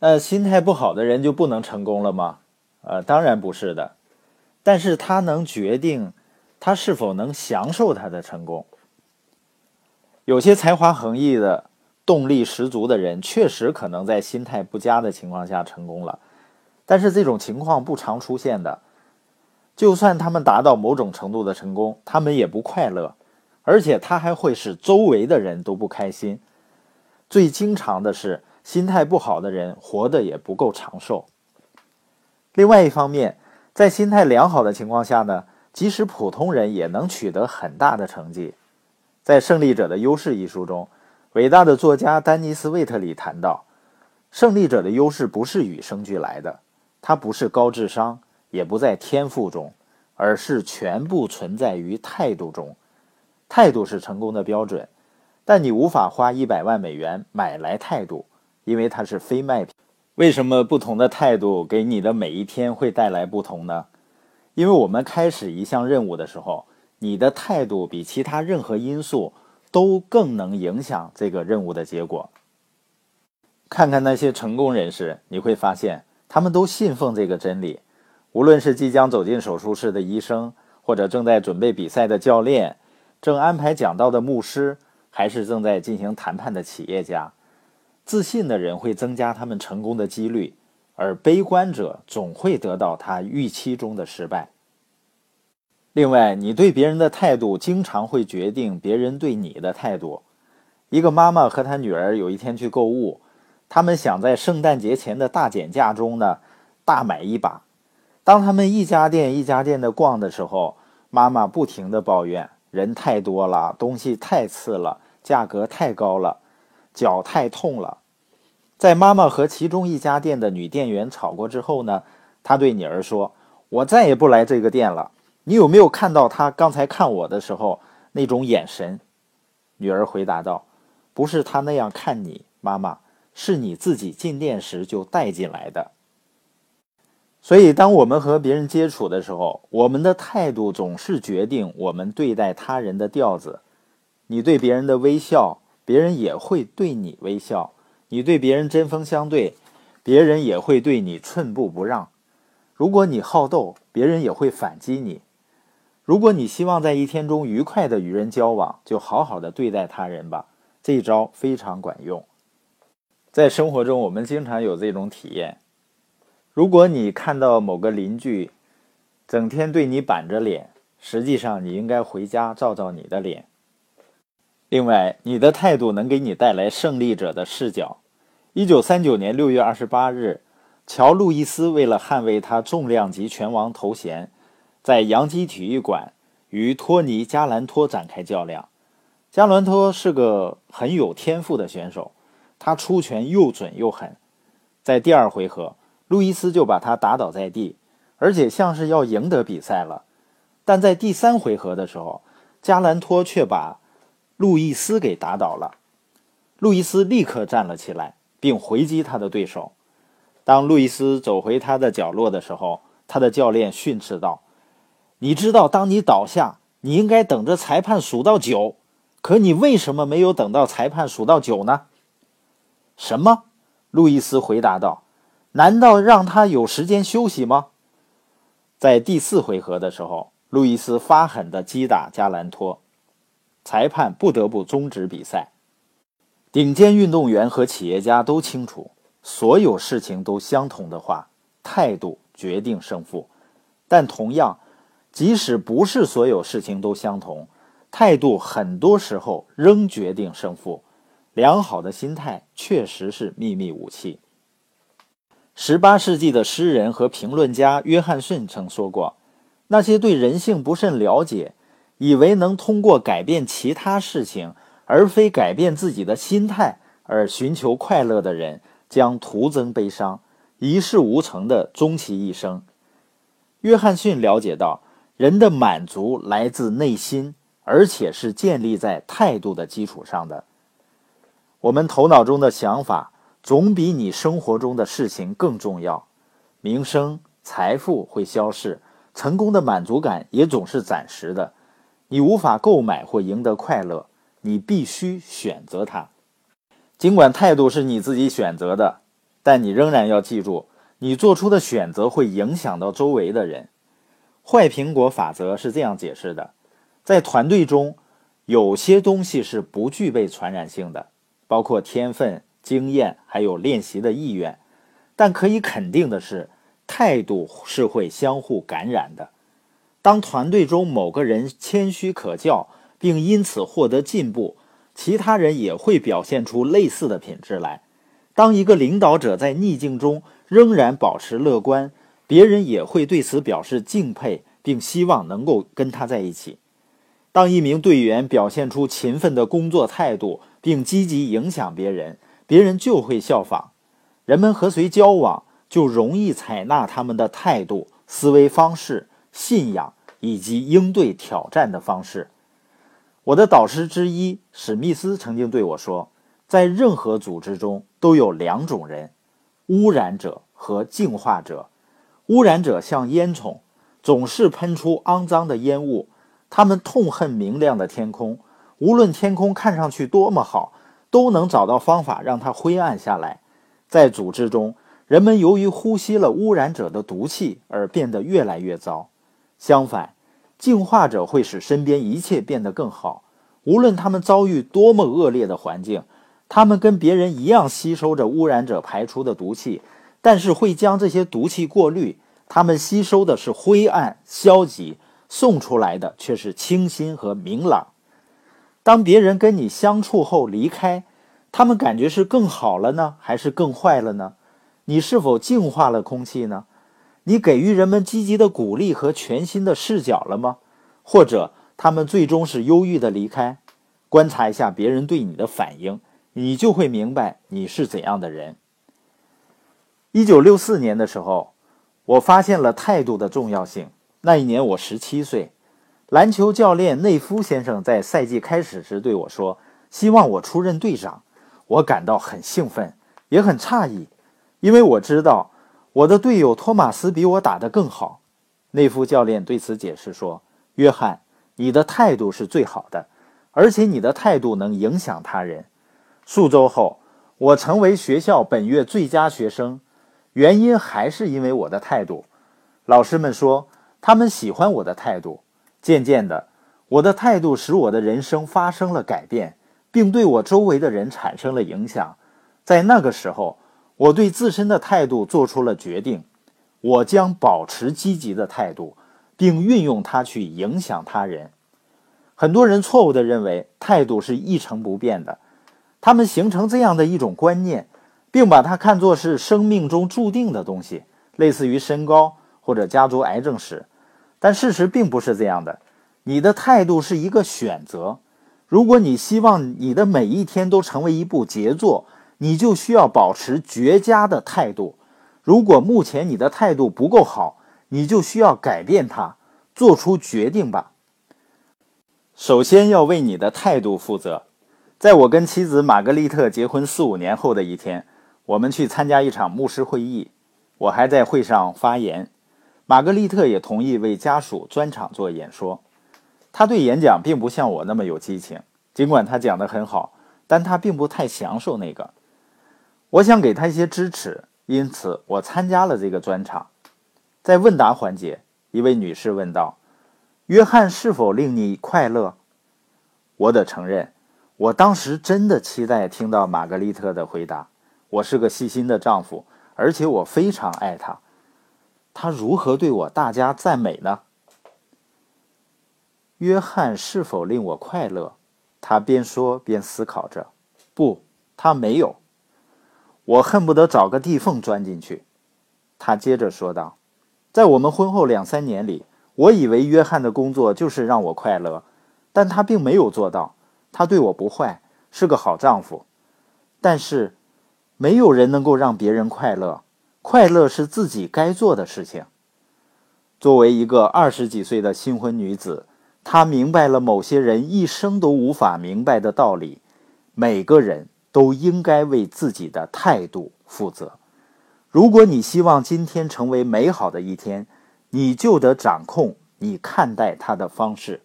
呃，心态不好的人就不能成功了吗？呃，当然不是的。但是他能决定他是否能享受他的成功。有些才华横溢的、动力十足的人，确实可能在心态不佳的情况下成功了。但是这种情况不常出现的。就算他们达到某种程度的成功，他们也不快乐，而且他还会使周围的人都不开心。最经常的是，心态不好的人活得也不够长寿。另外一方面，在心态良好的情况下呢，即使普通人也能取得很大的成绩。在《胜利者的优势》一书中，伟大的作家丹尼斯·魏特里谈到，胜利者的优势不是与生俱来的，它不是高智商。也不在天赋中，而是全部存在于态度中。态度是成功的标准，但你无法花一百万美元买来态度，因为它是非卖品。为什么不同的态度给你的每一天会带来不同呢？因为我们开始一项任务的时候，你的态度比其他任何因素都更能影响这个任务的结果。看看那些成功人士，你会发现他们都信奉这个真理。无论是即将走进手术室的医生，或者正在准备比赛的教练，正安排讲道的牧师，还是正在进行谈判的企业家，自信的人会增加他们成功的几率，而悲观者总会得到他预期中的失败。另外，你对别人的态度经常会决定别人对你的态度。一个妈妈和她女儿有一天去购物，他们想在圣诞节前的大减价中呢大买一把。当他们一家店一家店的逛的时候，妈妈不停的抱怨：人太多了，东西太次了，价格太高了，脚太痛了。在妈妈和其中一家店的女店员吵过之后呢，她对女儿说：“我再也不来这个店了。”你有没有看到她刚才看我的时候那种眼神？女儿回答道：“不是她那样看你，妈妈，是你自己进店时就带进来的。”所以，当我们和别人接触的时候，我们的态度总是决定我们对待他人的调子。你对别人的微笑，别人也会对你微笑；你对别人针锋相对，别人也会对你寸步不让。如果你好斗，别人也会反击你。如果你希望在一天中愉快的与人交往，就好好的对待他人吧。这一招非常管用。在生活中，我们经常有这种体验。如果你看到某个邻居整天对你板着脸，实际上你应该回家照照你的脸。另外，你的态度能给你带来胜利者的视角。一九三九年六月二十八日，乔·路易斯为了捍卫他重量级拳王头衔，在杨基体育馆与托尼·加兰托展开较量。加兰托是个很有天赋的选手，他出拳又准又狠。在第二回合。路易斯就把他打倒在地，而且像是要赢得比赛了。但在第三回合的时候，加兰托却把路易斯给打倒了。路易斯立刻站了起来，并回击他的对手。当路易斯走回他的角落的时候，他的教练训斥道：“你知道，当你倒下，你应该等着裁判数到九。可你为什么没有等到裁判数到九呢？”“什么？”路易斯回答道。难道让他有时间休息吗？在第四回合的时候，路易斯发狠地击打加兰托，裁判不得不终止比赛。顶尖运动员和企业家都清楚，所有事情都相同的话，态度决定胜负。但同样，即使不是所有事情都相同，态度很多时候仍决定胜负。良好的心态确实是秘密武器。十八世纪的诗人和评论家约翰逊曾说过：“那些对人性不甚了解，以为能通过改变其他事情，而非改变自己的心态而寻求快乐的人，将徒增悲伤，一事无成的终其一生。”约翰逊了解到，人的满足来自内心，而且是建立在态度的基础上的。我们头脑中的想法。总比你生活中的事情更重要。名声、财富会消逝，成功的满足感也总是暂时的。你无法购买或赢得快乐，你必须选择它。尽管态度是你自己选择的，但你仍然要记住，你做出的选择会影响到周围的人。坏苹果法则是这样解释的：在团队中，有些东西是不具备传染性的，包括天分、经验，还有练习的意愿。但可以肯定的是，态度是会相互感染的。当团队中某个人谦虚可教，并因此获得进步，其他人也会表现出类似的品质来。当一个领导者在逆境中仍然保持乐观，别人也会对此表示敬佩，并希望能够跟他在一起。当一名队员表现出勤奋的工作态度，并积极影响别人，别人就会效仿。人们和谁交往，就容易采纳他们的态度、思维方式、信仰以及应对挑战的方式。我的导师之一史密斯曾经对我说，在任何组织中都有两种人：污染者和净化者。污染者像烟囱，总是喷出肮脏的烟雾。他们痛恨明亮的天空，无论天空看上去多么好，都能找到方法让它灰暗下来。在组织中，人们由于呼吸了污染者的毒气而变得越来越糟。相反，净化者会使身边一切变得更好。无论他们遭遇多么恶劣的环境，他们跟别人一样吸收着污染者排出的毒气，但是会将这些毒气过滤。他们吸收的是灰暗、消极，送出来的却是清新和明朗。当别人跟你相处后离开，他们感觉是更好了呢，还是更坏了呢？你是否净化了空气呢？你给予人们积极的鼓励和全新的视角了吗？或者他们最终是忧郁的离开？观察一下别人对你的反应，你就会明白你是怎样的人。一九六四年的时候，我发现了态度的重要性。那一年我十七岁，篮球教练内夫先生在赛季开始时对我说：“希望我出任队长。”我感到很兴奋，也很诧异，因为我知道我的队友托马斯比我打得更好。内夫教练对此解释说：“约翰，你的态度是最好的，而且你的态度能影响他人。”数周后，我成为学校本月最佳学生，原因还是因为我的态度。老师们说他们喜欢我的态度。渐渐的，我的态度使我的人生发生了改变。并对我周围的人产生了影响。在那个时候，我对自身的态度做出了决定：我将保持积极的态度，并运用它去影响他人。很多人错误地认为态度是一成不变的，他们形成这样的一种观念，并把它看作是生命中注定的东西，类似于身高或者家族癌症史。但事实并不是这样的，你的态度是一个选择。如果你希望你的每一天都成为一部杰作，你就需要保持绝佳的态度。如果目前你的态度不够好，你就需要改变它，做出决定吧。首先要为你的态度负责。在我跟妻子玛格丽特结婚四五年后的一天，我们去参加一场牧师会议，我还在会上发言，玛格丽特也同意为家属专场做演说。他对演讲并不像我那么有激情，尽管他讲得很好，但他并不太享受那个。我想给他一些支持，因此我参加了这个专场。在问答环节，一位女士问道：“约翰是否令你快乐？”我得承认，我当时真的期待听到玛格丽特的回答。我是个细心的丈夫，而且我非常爱他。他如何对我大加赞美呢？约翰是否令我快乐？他边说边思考着。不，他没有。我恨不得找个地缝钻进去。他接着说道：“在我们婚后两三年里，我以为约翰的工作就是让我快乐，但他并没有做到。他对我不坏，是个好丈夫。但是，没有人能够让别人快乐。快乐是自己该做的事情。作为一个二十几岁的新婚女子。”她明白了某些人一生都无法明白的道理：每个人都应该为自己的态度负责。如果你希望今天成为美好的一天，你就得掌控你看待它的方式。